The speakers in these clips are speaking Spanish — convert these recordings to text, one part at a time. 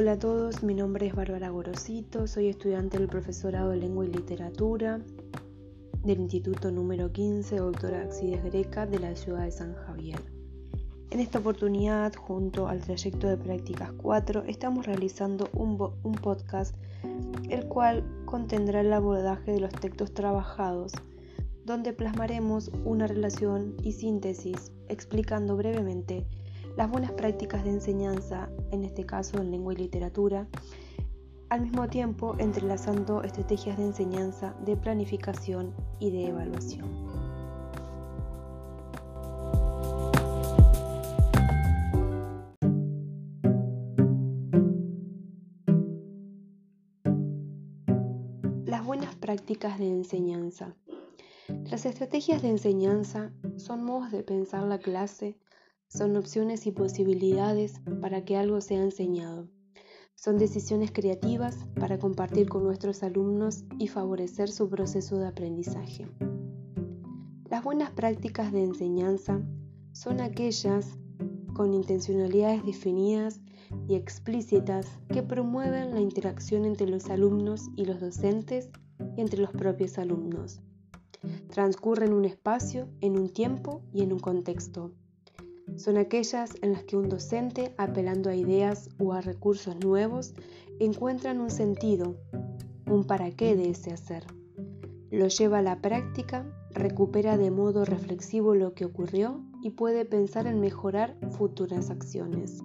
Hola a todos, mi nombre es Bárbara Gorosito, soy estudiante del profesorado de Lengua y Literatura del Instituto número 15, doctora Axides Greca, de la ciudad de San Javier. En esta oportunidad, junto al trayecto de prácticas 4, estamos realizando un, un podcast, el cual contendrá el abordaje de los textos trabajados, donde plasmaremos una relación y síntesis explicando brevemente las buenas prácticas de enseñanza, en este caso en lengua y literatura, al mismo tiempo entrelazando estrategias de enseñanza, de planificación y de evaluación. Las buenas prácticas de enseñanza. Las estrategias de enseñanza son modos de pensar la clase son opciones y posibilidades para que algo sea enseñado. Son decisiones creativas para compartir con nuestros alumnos y favorecer su proceso de aprendizaje. Las buenas prácticas de enseñanza son aquellas con intencionalidades definidas y explícitas que promueven la interacción entre los alumnos y los docentes y entre los propios alumnos. Transcurren un espacio, en un tiempo y en un contexto son aquellas en las que un docente, apelando a ideas o a recursos nuevos, encuentran un sentido, un para qué de ese hacer. Lo lleva a la práctica, recupera de modo reflexivo lo que ocurrió y puede pensar en mejorar futuras acciones.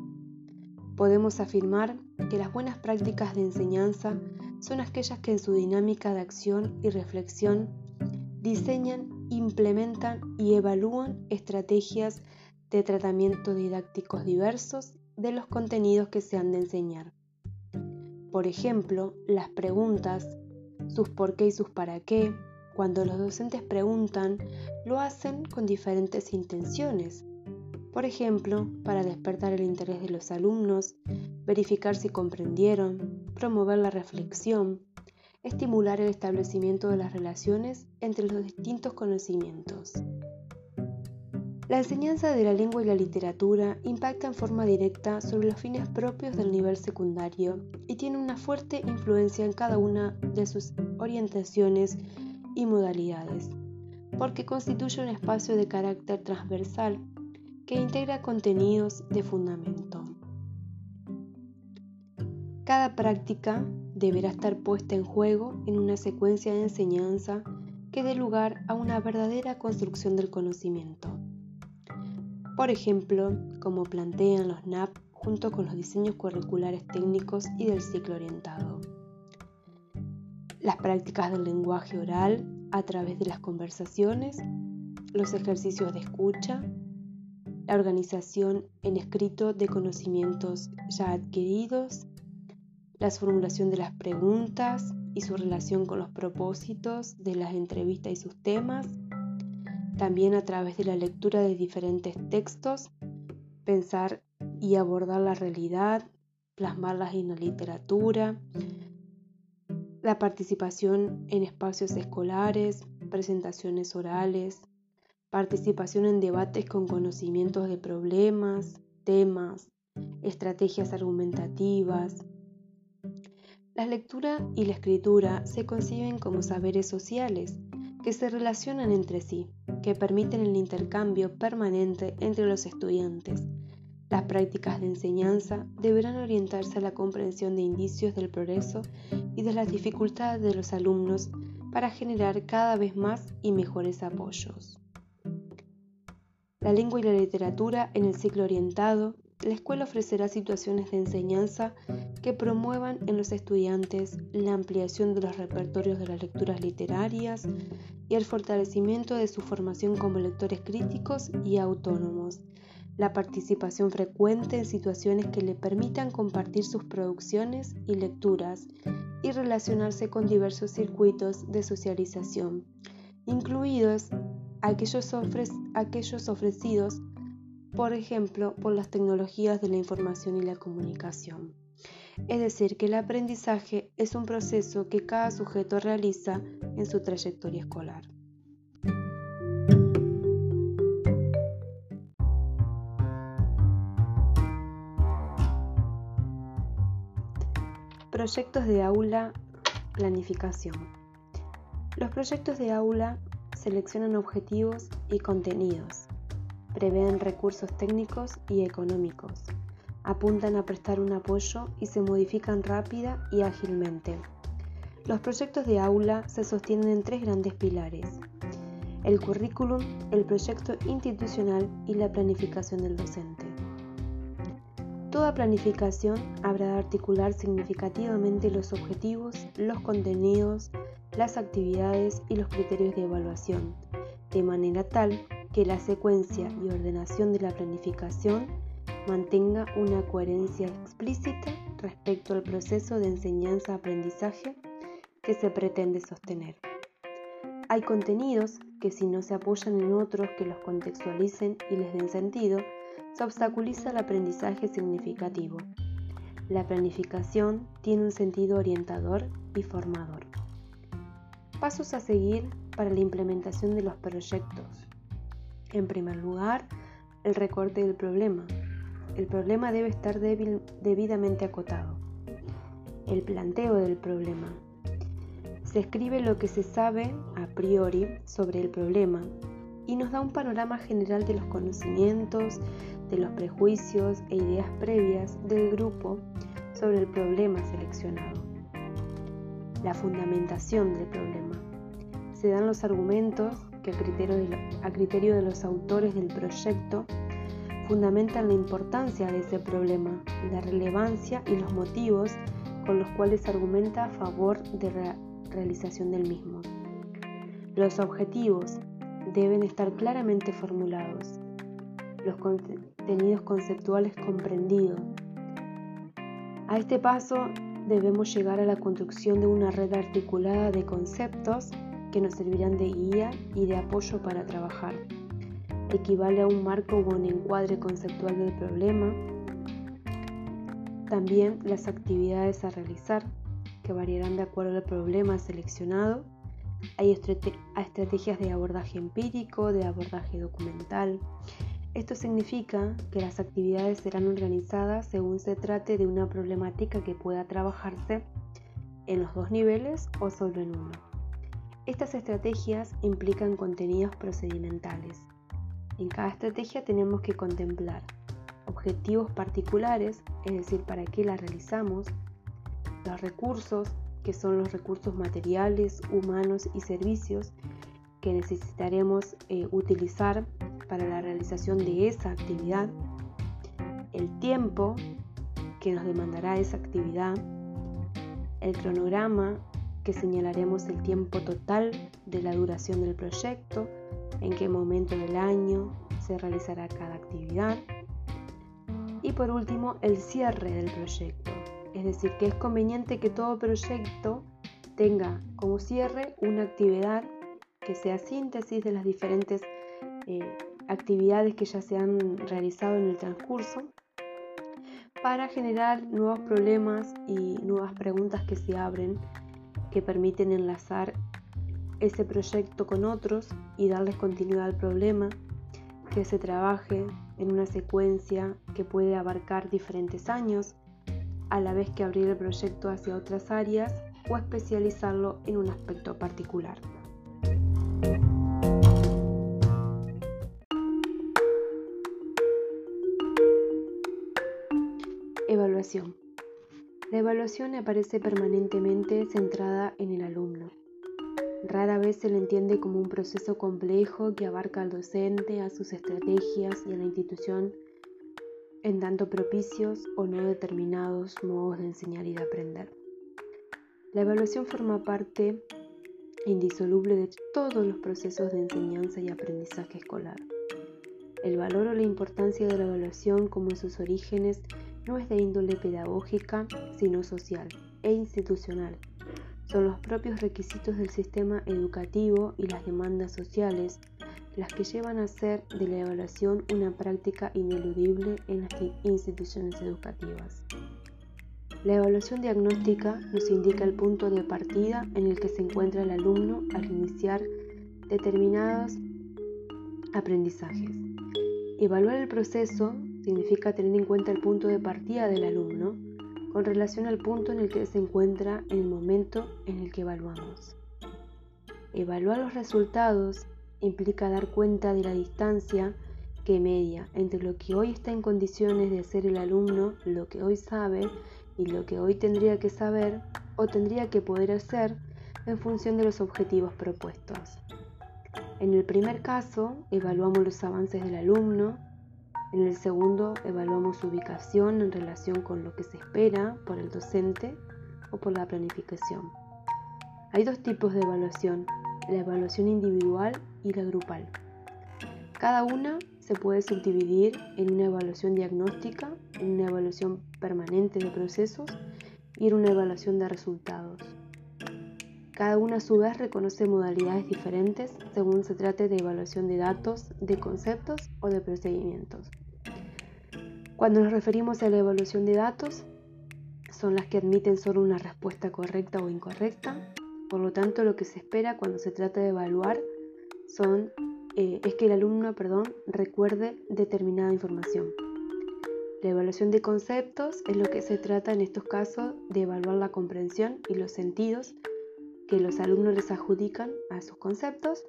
Podemos afirmar que las buenas prácticas de enseñanza son aquellas que en su dinámica de acción y reflexión diseñan, implementan y evalúan estrategias de tratamientos didácticos diversos de los contenidos que se han de enseñar. Por ejemplo, las preguntas, sus por qué y sus para qué, cuando los docentes preguntan, lo hacen con diferentes intenciones. Por ejemplo, para despertar el interés de los alumnos, verificar si comprendieron, promover la reflexión, estimular el establecimiento de las relaciones entre los distintos conocimientos. La enseñanza de la lengua y la literatura impacta en forma directa sobre los fines propios del nivel secundario y tiene una fuerte influencia en cada una de sus orientaciones y modalidades, porque constituye un espacio de carácter transversal que integra contenidos de fundamento. Cada práctica deberá estar puesta en juego en una secuencia de enseñanza que dé lugar a una verdadera construcción del conocimiento por ejemplo, como plantean los NAP junto con los diseños curriculares técnicos y del ciclo orientado. Las prácticas del lenguaje oral a través de las conversaciones, los ejercicios de escucha, la organización en escrito de conocimientos ya adquiridos, la formulación de las preguntas y su relación con los propósitos de las entrevistas y sus temas, también a través de la lectura de diferentes textos, pensar y abordar la realidad, plasmarlas en la literatura, la participación en espacios escolares, presentaciones orales, participación en debates con conocimientos de problemas, temas, estrategias argumentativas. La lectura y la escritura se conciben como saberes sociales que se relacionan entre sí, que permiten el intercambio permanente entre los estudiantes. Las prácticas de enseñanza deberán orientarse a la comprensión de indicios del progreso y de las dificultades de los alumnos para generar cada vez más y mejores apoyos. La lengua y la literatura en el ciclo orientado la escuela ofrecerá situaciones de enseñanza que promuevan en los estudiantes la ampliación de los repertorios de las lecturas literarias y el fortalecimiento de su formación como lectores críticos y autónomos, la participación frecuente en situaciones que le permitan compartir sus producciones y lecturas y relacionarse con diversos circuitos de socialización, incluidos aquellos, ofrecidos por ejemplo, por las tecnologías de la información y la comunicación. Es decir, que el aprendizaje es un proceso que cada sujeto realiza en su trayectoria escolar. Proyectos de aula, planificación. Los proyectos de aula seleccionan objetivos y contenidos, prevén recursos técnicos y económicos, apuntan a prestar un apoyo y se modifican rápida y ágilmente. Los proyectos de aula se sostienen en tres grandes pilares. El currículum, el proyecto institucional y la planificación del docente. Toda planificación habrá de articular significativamente los objetivos, los contenidos, las actividades y los criterios de evaluación, de manera tal que la secuencia y ordenación de la planificación mantenga una coherencia explícita respecto al proceso de enseñanza-aprendizaje que se pretende sostener. Hay contenidos que si no se apoyan en otros que los contextualicen y les den sentido, se obstaculiza el aprendizaje significativo. La planificación tiene un sentido orientador y formador. Pasos a seguir para la implementación de los proyectos. En primer lugar, el recorte del problema. El problema debe estar debidamente acotado. El planteo del problema. Se escribe lo que se sabe a priori sobre el problema y nos da un panorama general de los conocimientos, de los prejuicios e ideas previas del grupo sobre el problema seleccionado la fundamentación del problema. Se dan los argumentos que a criterio, de a criterio de los autores del proyecto fundamentan la importancia de ese problema, la relevancia y los motivos con los cuales argumenta a favor de la realización del mismo. Los objetivos deben estar claramente formulados, los contenidos conceptuales comprendidos. A este paso debemos llegar a la construcción de una red articulada de conceptos que nos servirán de guía y de apoyo para trabajar. Equivale a un marco o un encuadre conceptual del problema. También las actividades a realizar, que variarán de acuerdo al problema seleccionado. Hay estrategias de abordaje empírico, de abordaje documental, esto significa que las actividades serán organizadas según se trate de una problemática que pueda trabajarse en los dos niveles o solo en uno. Estas estrategias implican contenidos procedimentales. En cada estrategia tenemos que contemplar objetivos particulares, es decir, para qué la realizamos, los recursos, que son los recursos materiales, humanos y servicios que necesitaremos eh, utilizar para la realización de esa actividad, el tiempo que nos demandará esa actividad, el cronograma que señalaremos el tiempo total de la duración del proyecto, en qué momento del año se realizará cada actividad y por último el cierre del proyecto, es decir, que es conveniente que todo proyecto tenga como cierre una actividad que sea síntesis de las diferentes eh, actividades que ya se han realizado en el transcurso para generar nuevos problemas y nuevas preguntas que se abren que permiten enlazar ese proyecto con otros y darles continuidad al problema, que se trabaje en una secuencia que puede abarcar diferentes años, a la vez que abrir el proyecto hacia otras áreas o especializarlo en un aspecto particular. Evaluación. La evaluación aparece permanentemente centrada en el alumno. Rara vez se le entiende como un proceso complejo que abarca al docente, a sus estrategias y a la institución en tanto propicios o no determinados modos de enseñar y de aprender. La evaluación forma parte indisoluble de todos los procesos de enseñanza y aprendizaje escolar. El valor o la importancia de la evaluación como en sus orígenes no es de índole pedagógica, sino social e institucional. Son los propios requisitos del sistema educativo y las demandas sociales las que llevan a hacer de la evaluación una práctica ineludible en las instituciones educativas. La evaluación diagnóstica nos indica el punto de partida en el que se encuentra el alumno al iniciar determinados aprendizajes. Evaluar el proceso significa tener en cuenta el punto de partida del alumno, con relación al punto en el que se encuentra en el momento en el que evaluamos. Evaluar los resultados implica dar cuenta de la distancia que media entre lo que hoy está en condiciones de hacer el alumno, lo que hoy sabe y lo que hoy tendría que saber o tendría que poder hacer en función de los objetivos propuestos. En el primer caso, evaluamos los avances del alumno. En el segundo, evaluamos su ubicación en relación con lo que se espera por el docente o por la planificación. Hay dos tipos de evaluación, la evaluación individual y la grupal. Cada una se puede subdividir en una evaluación diagnóstica, en una evaluación permanente de procesos y en una evaluación de resultados. Cada una a su vez reconoce modalidades diferentes según se trate de evaluación de datos, de conceptos o de procedimientos. Cuando nos referimos a la evaluación de datos, son las que admiten solo una respuesta correcta o incorrecta, por lo tanto lo que se espera cuando se trata de evaluar eh, es que el alumno perdón, recuerde determinada información. La evaluación de conceptos es lo que se trata en estos casos de evaluar la comprensión y los sentidos que los alumnos les adjudican a esos conceptos.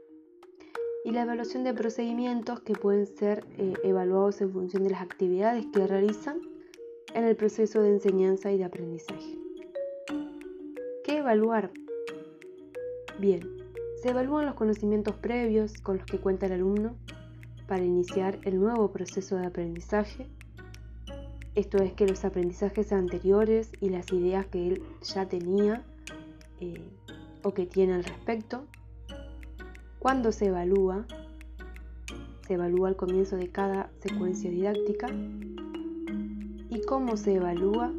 Y la evaluación de procedimientos que pueden ser eh, evaluados en función de las actividades que realizan en el proceso de enseñanza y de aprendizaje. ¿Qué evaluar? Bien, se evalúan los conocimientos previos con los que cuenta el alumno para iniciar el nuevo proceso de aprendizaje. Esto es que los aprendizajes anteriores y las ideas que él ya tenía eh, o que tiene al respecto. Cuando se evalúa, se evalúa al comienzo de cada secuencia didáctica. ¿Y cómo se evalúa?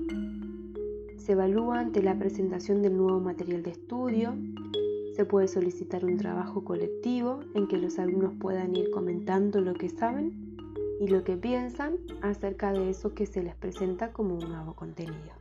Se evalúa ante la presentación del nuevo material de estudio, se puede solicitar un trabajo colectivo en que los alumnos puedan ir comentando lo que saben y lo que piensan acerca de eso que se les presenta como un nuevo contenido.